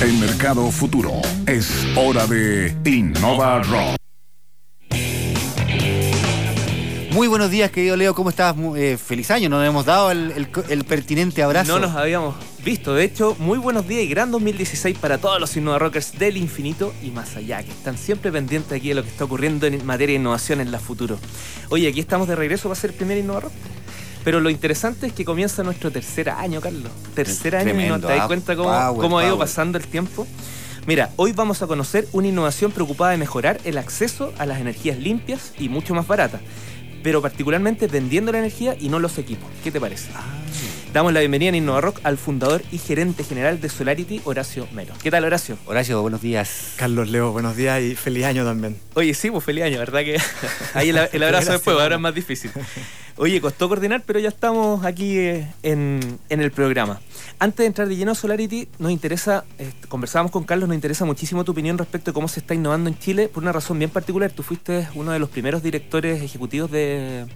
en Mercado Futuro. Es hora de Innova Rock. Muy buenos días, querido Leo, ¿cómo estás? Eh, feliz año, nos hemos dado el, pertinente abrazo. No nos habíamos visto, de hecho, muy buenos días y gran 2016 para todos los Innova Rockers del infinito y más allá, que están siempre pendientes aquí de lo que está ocurriendo en materia de innovación en la futuro. Oye, aquí estamos de regreso, va a ser el primer Innova Rock. Pero lo interesante es que comienza nuestro tercer año, Carlos. Tercer año y no te das ah, cuenta cómo, ha ido pasando el tiempo. Mira, hoy vamos a conocer una innovación preocupada de mejorar el acceso a las energías limpias y mucho más baratas, pero particularmente vendiendo la energía y no los equipos. ¿Qué te parece? Ah. Damos la bienvenida en Innova Rock al fundador y gerente general de Solarity, Horacio Melo. ¿Qué tal, Horacio? Horacio, buenos días. Carlos Leo, buenos días y feliz año también. Oye, sí, pues feliz año, ¿verdad? Que ahí el, abrazo después, ahora es más difícil. Oye, costó coordinar, pero ya estamos aquí eh, en, el programa. Antes de entrar de lleno a Solarity, nos interesa, eh, conversábamos con Carlos, nos interesa muchísimo tu opinión respecto a cómo se está innovando en Chile por una razón bien particular. Tú fuiste uno de los primeros directores ejecutivos de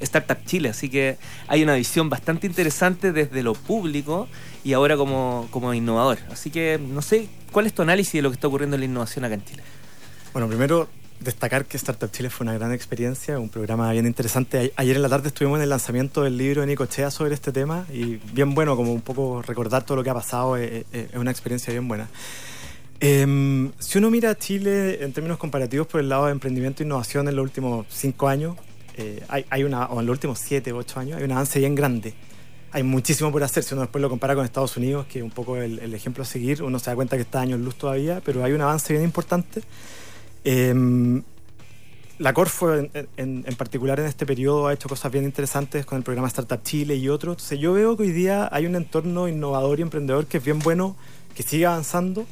Startup Chile, así que hay una visión bastante interesante desde lo público y ahora como, como innovador. Así que no sé, ¿cuál es tu análisis de lo que está ocurriendo en la innovación acá en Chile? Bueno, primero destacar que Startup Chile fue una gran experiencia, un programa bien interesante. Ayer en la tarde estuvimos en el lanzamiento del libro de Nico Chea sobre este tema y bien bueno, como un poco recordar todo lo que ha pasado, es, eh, eh, es una experiencia bien buena. Em, si uno mira a Chile en términos comparativos por el lado de emprendimiento e innovación en los últimos cinco años, eh, hay, hay, una, o en los últimos siete o ocho años, hay un avance bien grande. Hay muchísimo por hacer. Si uno después lo compara con Estados Unidos, que es un poco el, el ejemplo a seguir, uno se da cuenta que está años luz todavía, pero hay un avance bien importante. Em, la Corfo en, en, particular en este periodo ha hecho cosas bien interesantes con el programa Startup Chile y otros. Entonces yo veo que hoy día hay un entorno innovador y emprendedor que es bien bueno, que sigue avanzando.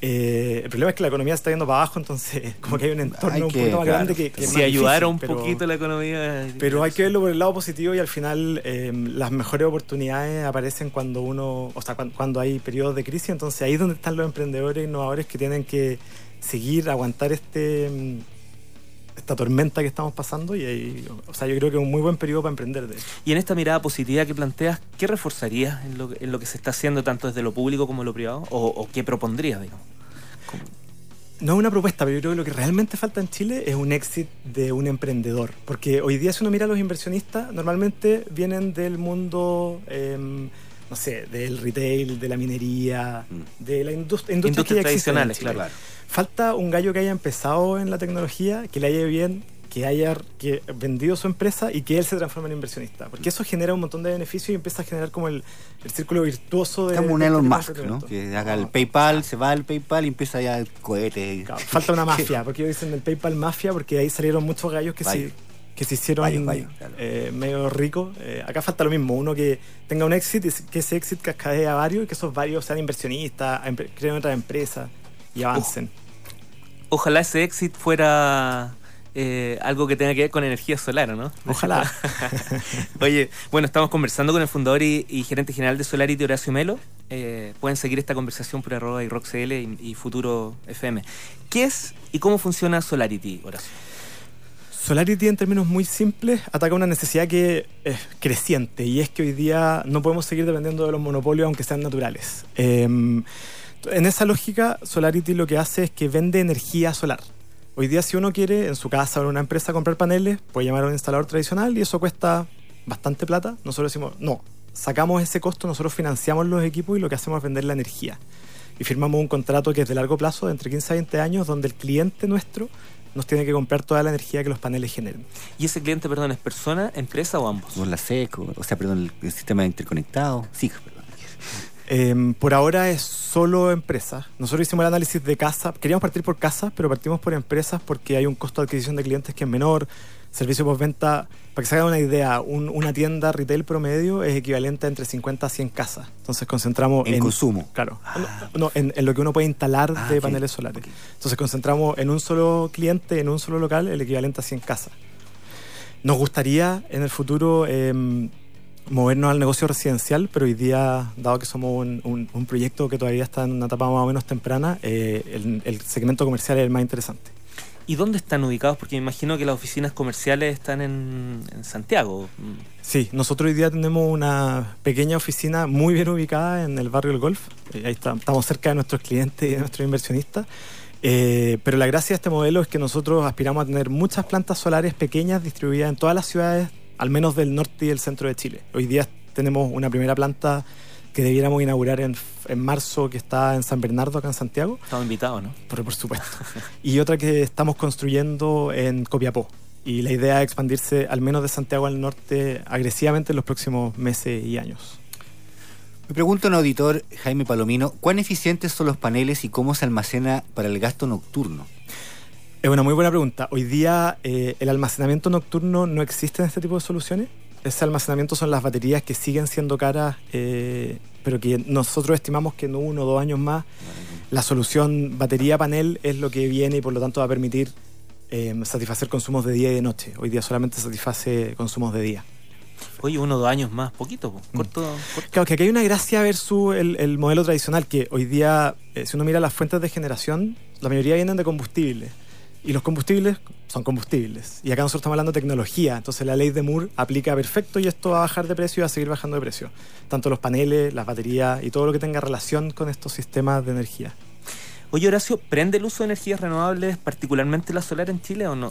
Eh, el problema es que la economía está yendo para abajo, entonces como que hay un entorno un poquito más grande que, que si ayudara un poquito la economía. Pero hay que verlo por el lado positivo y al final em, las mejores oportunidades aparecen cuando uno, o sea, cuando, hay periodos de crisis. Entonces ahí es donde están los emprendedores innovadores que tienen que seguir, aguantar este em, esta tormenta que estamos pasando y ahí, o sea, yo creo que es un muy buen periodo para emprender. De y en esta mirada positiva que planteas, ¿qué reforzarías en lo, en lo que se está haciendo tanto desde lo público como lo privado? ¿O, qué propondrías, digamos? No es una propuesta, pero yo creo que lo que realmente falta en Chile es un éxito de un emprendedor. Porque hoy día si uno mira a los inversionistas, normalmente vienen del mundo... Em, no sé, del retail, de la minería, mm. de la industria, industrias tradicionales, claro falta un gallo que haya empezado en la tecnología, que le haya bien, que haya que vendido su empresa y que él se transforme en inversionista. Porque eso genera un montón de beneficios y empieza a generar como el, círculo virtuoso de. Como un Elon Musk, ¿no? Que haga el PayPal, se va al PayPal y empieza ya el cohete. falta una mafia, porque ellos dicen el PayPal mafia, porque ahí salieron muchos gallos que se que se hicieron eh, medio ricos. Eh, acá falta lo mismo, uno que tenga un éxito y que ese éxito cascadee a varios y que esos varios sean inversionistas, creen otras empresas y avancen ojalá ese éxito fuera eh, algo que tenga que ver con energía solar, ¿no? Ojalá. Oye, bueno, estamos conversando con el fundador y, gerente general de Solarity, Horacio Melo. Eh, pueden seguir esta conversación por arroba y RockCL y, Futuro FM. ¿Qué es y cómo funciona Solarity, Horacio? Solarity en términos muy simples ataca una necesidad que es creciente y es que hoy día no podemos seguir dependiendo de los monopolios aunque sean naturales. Em, en esa lógica, Solarity lo que hace es que vende energía solar. Hoy día si uno quiere en su casa o en una empresa comprar paneles, puede llamar a un instalador tradicional y eso cuesta bastante plata. Nosotros decimos, no, sacamos ese costo, nosotros financiamos los equipos y lo que hacemos es vender la energía. Y firmamos un contrato que es de largo plazo, de entre 15 a 20 años, donde el cliente nuestro nos tiene que comprar toda la energía que los paneles generen. ¿Y ese cliente, perdón, es persona, empresa o ambos? O la SECO, o sea, perdón, el, sistema interconectado. Sí, Em, por ahora es solo empresas. Nosotros hicimos el análisis de casa. Queríamos partir por casas, pero partimos por empresas porque hay un costo de adquisición de clientes que es menor. Servicio postventa, para que se hagan una idea, una tienda retail promedio es equivalente a entre 50 a 100 casas. Entonces concentramos en, consumo. Claro. Ah. No, en, lo que uno puede instalar ah, de paneles solares. Entonces concentramos en un solo cliente, en un solo local, el equivalente a 100 casas. Nos gustaría en el futuro. Eh, movernos al negocio residencial, pero hoy día, dado que somos un, un, proyecto que todavía está en una etapa más o menos temprana, eh, el, segmento comercial es el más interesante. ¿Y dónde están ubicados? Porque me imagino que las oficinas comerciales están en, Santiago. Sí, nosotros hoy día tenemos una pequeña oficina muy bien ubicada en el barrio del Golf. Eh, ahí estamos cerca de nuestros clientes y de nuestros inversionistas. Eh, pero la gracia de este modelo es que nosotros aspiramos a tener muchas plantas solares pequeñas distribuidas en todas las ciudades, al menos del norte y el centro de Chile. Hoy día tenemos una primera planta que debiéramos inaugurar en, marzo, que está en San Bernardo, acá en Santiago. Estamos invitados, ¿no? Por, por supuesto. y otra que estamos construyendo en Copiapó. Y la idea es expandirse al menos de Santiago al norte agresivamente en los próximos meses y años. Me pregunta un auditor, Jaime Palomino, ¿cuán eficientes son los paneles y cómo se almacena para el gasto nocturno? Es una muy buena pregunta. Hoy día eh, el almacenamiento nocturno no existe en este tipo de soluciones ese almacenamiento son las baterías que siguen siendo caras, eh, pero que nosotros estimamos que en uno o dos años más la solución batería-panel es lo que viene y por lo tanto va a permitir eh, satisfacer consumos de día y de noche. Hoy día solamente satisface consumos de día. Oye, uno o dos años más, poquito, mm. corto, Claro, que aquí hay una gracia versus el, el modelo tradicional, que hoy día, eh, si uno mira las fuentes de generación, la mayoría vienen de combustible. Y los combustibles son combustibles. Y acá nosotros estamos hablando de tecnología. Entonces la ley de Moore aplica perfecto y esto va a bajar de precio y va a seguir bajando de precio. Tanto los paneles, las baterías y todo lo que tenga relación con estos sistemas de energía. Oye, Horacio, ¿prende el uso de energías renovables, particularmente la solar en Chile, o, no,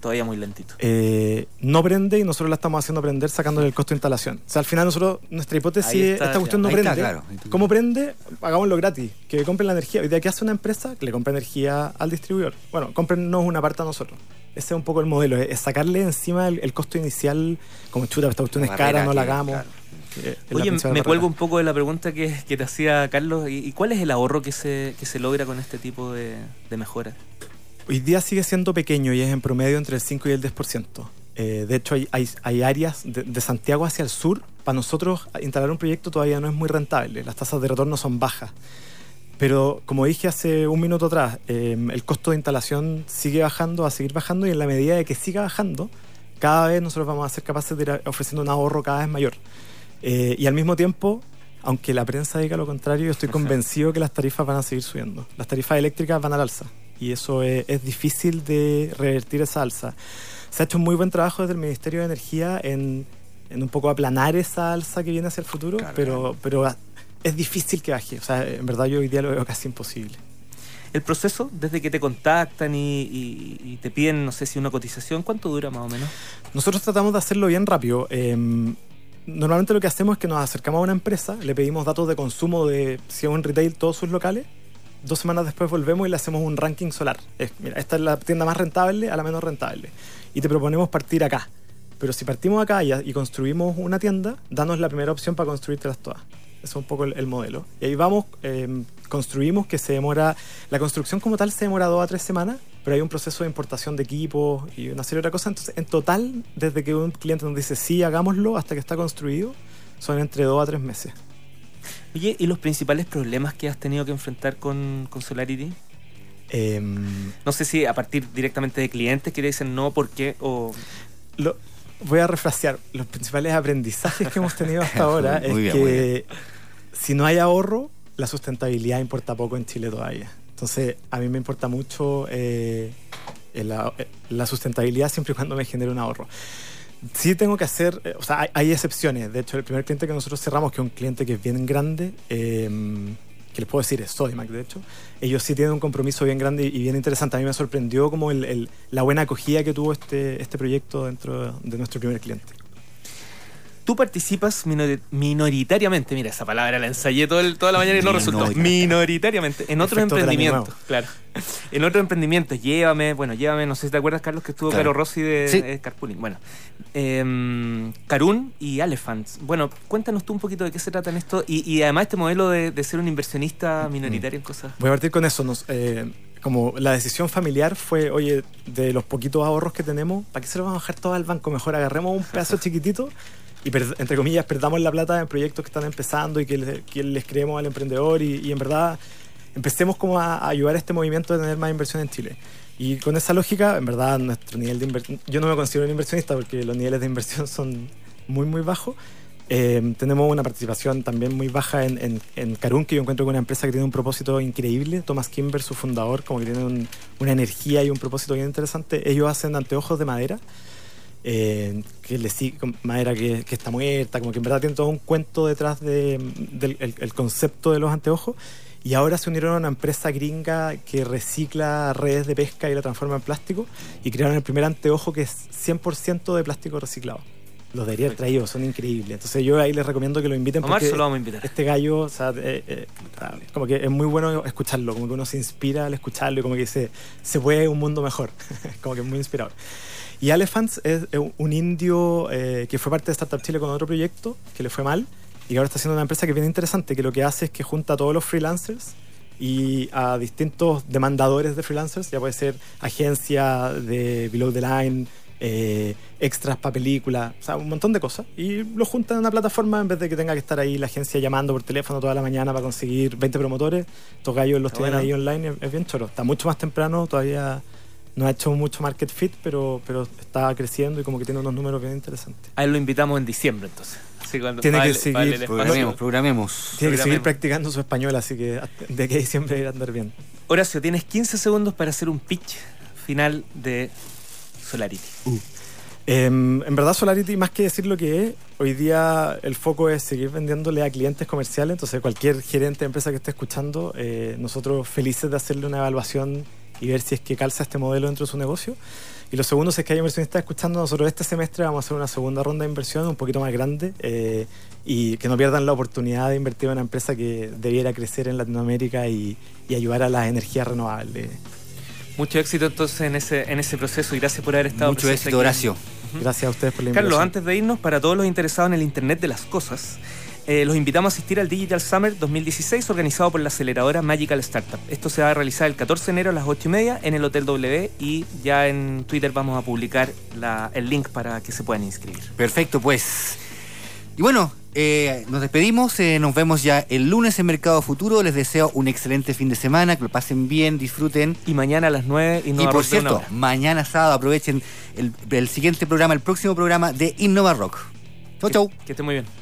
todavía muy lentito? Eh, no prende y nosotros la estamos haciendo prender sacándole el costo de instalación. O sea, al final nosotros, nuestra hipótesis es, esta cuestión no prende. ¿Cómo prende? Hagámoslo gratis, que compren la energía. Hoy día, ¿qué hace una empresa? Que le compre energía al distribuidor. Bueno, cómprenos una parte a nosotros. Ese es un poco el modelo, es sacarle encima el, costo inicial, como chuta, esta cuestión es cara, no la hagamos. Oye, me cuelgo un poco de la pregunta que, te hacía Carlos. ¿Y, cuál es el ahorro que se, que se logra con este tipo de, de mejoras? Hoy día sigue siendo pequeño y es en promedio entre el 5 y el 10%. Eh, de hecho, hay, hay, áreas de, Santiago hacia el sur. Para nosotros, instalar un proyecto todavía no es muy rentable. Las tasas de retorno son bajas. Pero como dije hace un minuto atrás, eh, el costo de instalación sigue bajando, va a seguir bajando y en la medida de que siga bajando, cada vez nosotros vamos a ser capaces de ir ofreciendo un ahorro cada vez mayor. Eh, y al mismo tiempo, aunque la prensa diga lo contrario, yo estoy convencido que las tarifas van a seguir subiendo. Las tarifas eléctricas van al alza y eso es, difícil de revertir esa alza. Se ha hecho un muy buen trabajo desde el Ministerio de Energía en, un poco aplanar esa alza que viene hacia el futuro, pero, pero es difícil que baje. O sea, en verdad yo hoy día lo veo casi imposible. El proceso, desde que te contactan y, te piden, no sé si una cotización, ¿cuánto dura más o menos? Nosotros tratamos de hacerlo bien rápido. Em, normalmente lo que hacemos es que nos acercamos a una empresa, le pedimos datos de consumo de si es un retail todos sus locales. Dos semanas después volvemos y le hacemos un ranking solar. mira, esta es la tienda más rentable a la menos rentable. Y te proponemos partir acá. Pero si partimos acá y, construimos una tienda, danos la primera opción para construírtelas todas. Es un poco el, modelo. Y ahí vamos, eh, construimos que se demora, la construcción como tal se demora dos a tres semanas pero hay un proceso de importación de equipos y una serie de otras cosas. Entonces, en total, desde que un cliente nos dice sí, hagámoslo, hasta que está construido, son entre dos a tres meses. Oye, ¿y los principales problemas que has tenido que enfrentar con, con Solarity? Em, no sé si a partir directamente de clientes que le dicen no, ¿por qué? O... Lo, voy a refrasear. Los principales aprendizajes que hemos tenido hasta ahora es que si no hay ahorro, la sustentabilidad importa poco en Chile todavía. Entonces, a mí me importa mucho eh, la, sustentabilidad siempre y cuando me genere un ahorro. Sí tengo que hacer, eh, o sea, hay, excepciones. De hecho, el primer cliente que nosotros cerramos, que es un cliente que es bien grande, em, que les puedo decir es Sodimac, de hecho, ellos sí tienen un compromiso bien grande y bien interesante. A mí me sorprendió como la buena acogida que tuvo este, este proyecto dentro de nuestro primer cliente. Tú participas minoritariamente, mira, esa palabra la ensayé todo toda la mañana y no resultó. Minoritariamente, en otros emprendimientos, claro. En otros emprendimientos, llévame, bueno, llévame, no sé si te acuerdas, Carlos, que estuvo Caro Rossi de, Carpooling. Bueno, eh, Carun y Elephants. Bueno, cuéntanos tú un poquito de qué se trata en esto y, además este modelo de, ser un inversionista minoritario en cosas. Voy a partir con eso. Nos, eh, como la decisión familiar fue, oye, de los poquitos ahorros que tenemos, ¿para qué se lo vamos a dejar todo al banco? Mejor agarremos un pedazo chiquitito y entre comillas perdamos la plata en proyectos que están empezando y que, les creemos al emprendedor y, en verdad empecemos como a, ayudar a este movimiento de tener más inversión en Chile. Y con esa lógica, en verdad, nuestro nivel de inversión, yo no me considero un inversionista porque los niveles de inversión son muy, muy bajos. Eh, tenemos una participación también muy baja en, en, en Carun, que yo encuentro que una empresa que tiene un propósito increíble. Thomas Kimber, su fundador, como que tiene un- una energía y un propósito bien interesante. Ellos hacen anteojos de madera, eh, que le sigue madera que, que está muerta, como que en verdad tiene todo un cuento detrás de- del el- concepto de los anteojos. Y ahora se unieron a una empresa gringa que recicla redes de pesca y la transforma en plástico y crearon el primer anteojo que es 100% de plástico reciclado. Los debería haber traído, son increíbles. Entonces yo ahí les recomiendo que lo inviten A porque lo vamos a invitar. este gallo, o sea, eh, eh, como que es muy bueno escucharlo, como que uno se inspira al escucharlo y como que dice, se puede un mundo mejor, como que es muy inspirador. Y Elephants es un indio eh, que fue parte de Startup Chile con otro proyecto que le fue mal y que ahora está haciendo una empresa que es bien interesante, que lo que hace es que junta a todos los freelancers y a distintos demandadores de freelancers, ya puede ser agencia de Below the Line, eh, extras para películas, o sea, un montón de cosas. Y lo juntan en una plataforma en vez de que tenga que estar ahí la agencia llamando por teléfono toda la mañana para conseguir 20 promotores. Estos gallos los tienen ahí online, es, es bien choro. Está mucho más temprano, todavía no ha hecho mucho market fit, pero, pero está creciendo y como que tiene unos números bien interesantes. A él lo invitamos en diciembre entonces. Así cuando Tiene que seguir, vale. Programemos, programemos. Tiene que seguir Programemos. practicando su español, así que de a diciembre irá a andar bien. Horacio, tienes 15 segundos para hacer un pitch final de Solarity. Em, en verdad Solarity, más que decir lo que es, hoy día el foco es seguir vendiéndole a clientes comerciales, entonces cualquier gerente de empresa que esté escuchando, eh, nosotros felices de hacerle una evaluación y ver si es que calza este modelo dentro de su negocio. Y lo segundo, es que hay inversionistas escuchando, nosotros este semestre vamos a hacer una segunda ronda de inversión un poquito más grande eh, y que no pierdan la oportunidad de invertir en una empresa que debiera crecer en Latinoamérica y, y ayudar a las energías renovables. Mucho éxito entonces en ese, en ese proceso y gracias por haber estado Mucho éxito, aquí. Horacio. Gracias a ustedes por la Carlos, invitación. antes de irnos, para todos los interesados en el Internet de las Cosas, eh, los invitamos a asistir al Digital Summer 2016 organizado por la aceleradora Magical Startup. Esto se va a realizar el 14 de enero a las 8 y media en el Hotel W y ya en Twitter vamos a publicar la- el link para que se puedan inscribir. Perfecto, pues. Y bueno, eh, nos despedimos. eh, nos vemos ya el lunes en Mercado Futuro. Les deseo un excelente fin de semana, que lo pasen bien, disfruten. Y mañana a las 9 Y Innova por cierto, mañana sábado aprovechen el, el siguiente programa, el próximo programa de Innova Rock. Chau, chau. Que esté muy bien.